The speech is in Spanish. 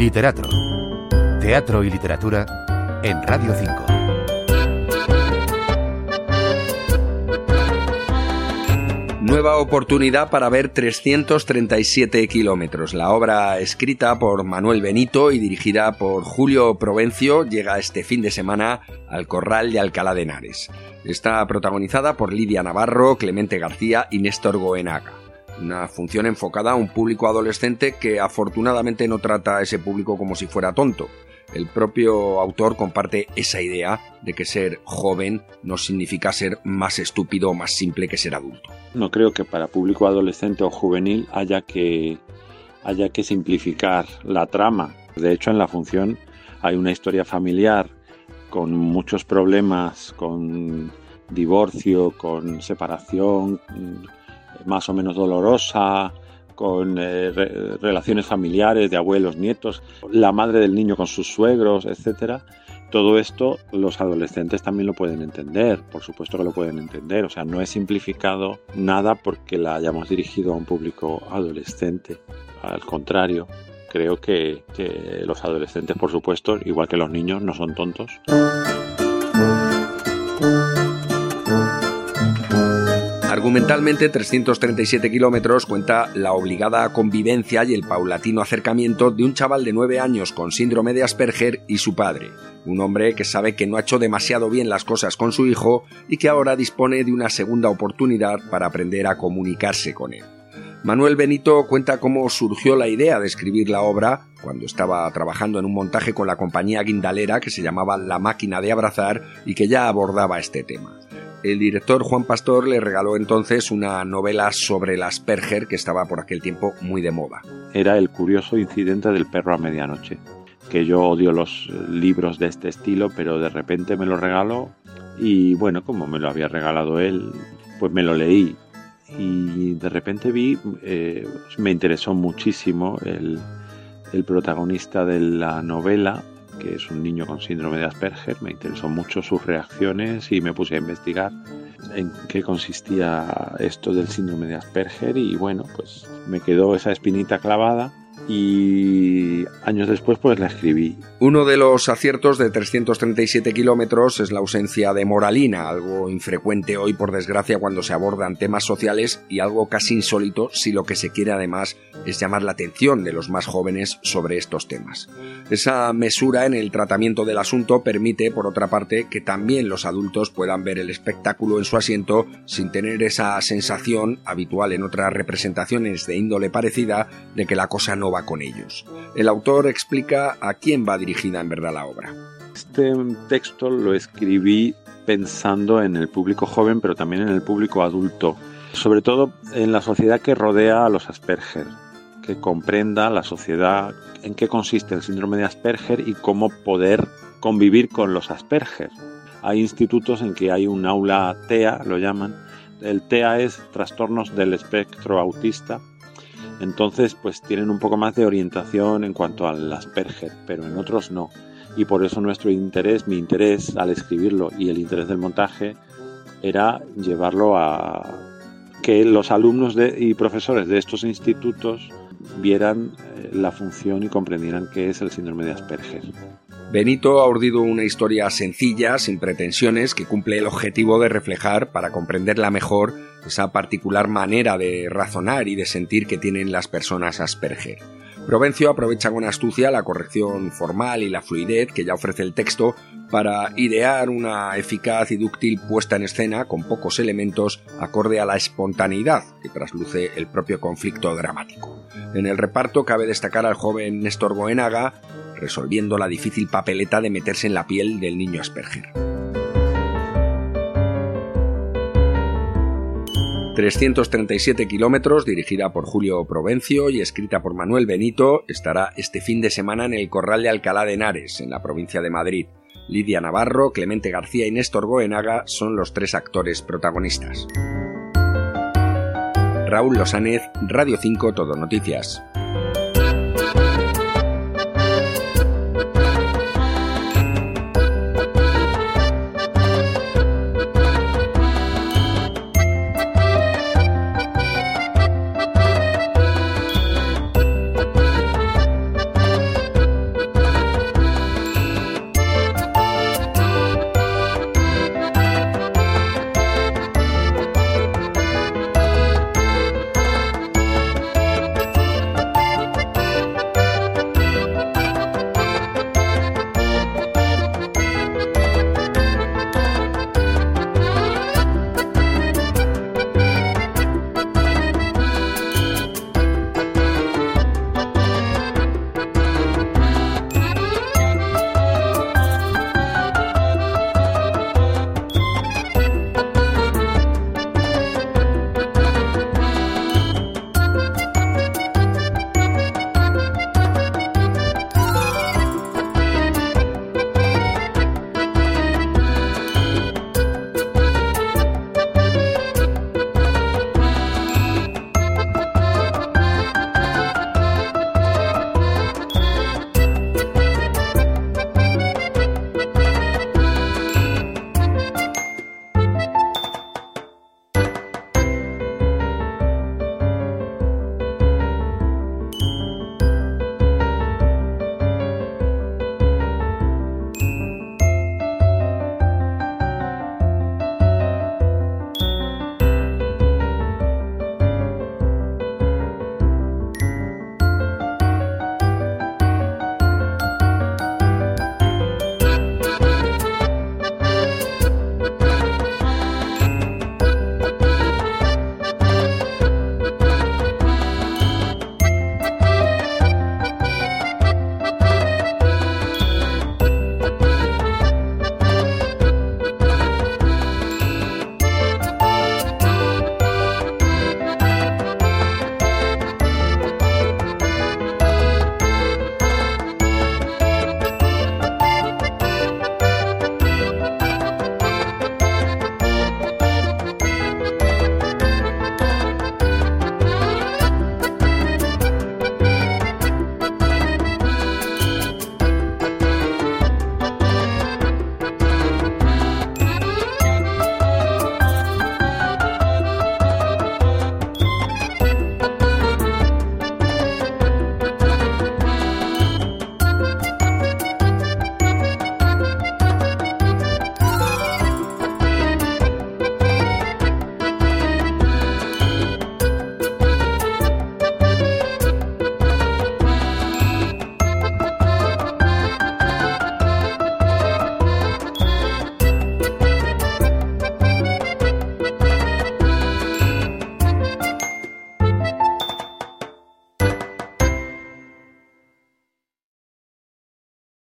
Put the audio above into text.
Literatro. Teatro y literatura en Radio 5. Nueva oportunidad para ver 337 kilómetros. La obra escrita por Manuel Benito y dirigida por Julio Provencio llega este fin de semana al Corral de Alcalá de Henares. Está protagonizada por Lidia Navarro, Clemente García y Néstor Goenaga una función enfocada a un público adolescente que afortunadamente no trata a ese público como si fuera tonto. El propio autor comparte esa idea de que ser joven no significa ser más estúpido o más simple que ser adulto. No creo que para público adolescente o juvenil haya que, haya que simplificar la trama. De hecho, en la función hay una historia familiar con muchos problemas, con divorcio, con separación, más o menos dolorosa, con eh, relaciones familiares de abuelos, nietos, la madre del niño con sus suegros, etcétera. Todo esto los adolescentes también lo pueden entender, por supuesto que lo pueden entender, o sea, no he simplificado nada porque la hayamos dirigido a un público adolescente, al contrario, creo que, que los adolescentes, por supuesto, igual que los niños, no son tontos. Argumentalmente, 337 kilómetros cuenta la obligada convivencia y el paulatino acercamiento de un chaval de 9 años con síndrome de Asperger y su padre, un hombre que sabe que no ha hecho demasiado bien las cosas con su hijo y que ahora dispone de una segunda oportunidad para aprender a comunicarse con él. Manuel Benito cuenta cómo surgió la idea de escribir la obra cuando estaba trabajando en un montaje con la compañía guindalera que se llamaba La máquina de abrazar y que ya abordaba este tema. El director Juan Pastor le regaló entonces una novela sobre el Asperger que estaba por aquel tiempo muy de moda. Era el curioso incidente del perro a medianoche, que yo odio los libros de este estilo, pero de repente me lo regaló y bueno, como me lo había regalado él, pues me lo leí y de repente vi, eh, me interesó muchísimo el protagonista de la novela que es un niño con síndrome de Asperger. Me interesó mucho sus reacciones y me puse a investigar en qué consistía esto del síndrome de Asperger y bueno, pues me quedó esa espinita clavada y años después pues la escribí. Uno de los aciertos de 337 kilómetros es la ausencia de moralina, algo infrecuente hoy por desgracia cuando se abordan temas sociales y algo casi insólito si lo que se quiere además es llamar la atención de los más jóvenes sobre estos temas. Esa mesura en el tratamiento del asunto permite, por otra parte, que también los adultos puedan ver el espectáculo en su asiento sin tener esa sensación habitual en otras representaciones de índole parecida de que la cosa no va con ellos. El autor explica a quién va dirigida en verdad la obra. Este texto lo escribí pensando en el público joven, pero también en el público adulto, sobre todo en la sociedad que rodea a los Asperger, que comprenda la sociedad en qué consiste el síndrome de Asperger y cómo poder convivir con los Asperger. Hay institutos en que hay un aula TEA, lo llaman. El TEA es trastornos del espectro autista entonces, pues tienen un poco más de orientación en cuanto al Asperger, pero en otros no. Y por eso nuestro interés, mi interés al escribirlo y el interés del montaje era llevarlo a que los alumnos y profesores de estos institutos vieran eh, la función y comprendieran qué es el síndrome de Asperger. Benito ha urdido una historia sencilla, sin pretensiones, que cumple el objetivo de reflejar, para comprenderla mejor, esa particular manera de razonar y de sentir que tienen las personas Asperger. Provencio aprovecha con astucia la corrección formal y la fluidez que ya ofrece el texto para idear una eficaz y dúctil puesta en escena con pocos elementos acorde a la espontaneidad que trasluce el propio conflicto dramático. En el reparto cabe destacar al joven Néstor Goenaga, resolviendo la difícil papeleta de meterse en la piel del niño Asperger. 337 kilómetros, dirigida por Julio Provencio y escrita por Manuel Benito, estará este fin de semana en el Corral de Alcalá de Henares, en la provincia de Madrid. Lidia Navarro, Clemente García y Néstor Goenaga son los tres actores protagonistas. Raúl Losánez, Radio 5 Todo Noticias.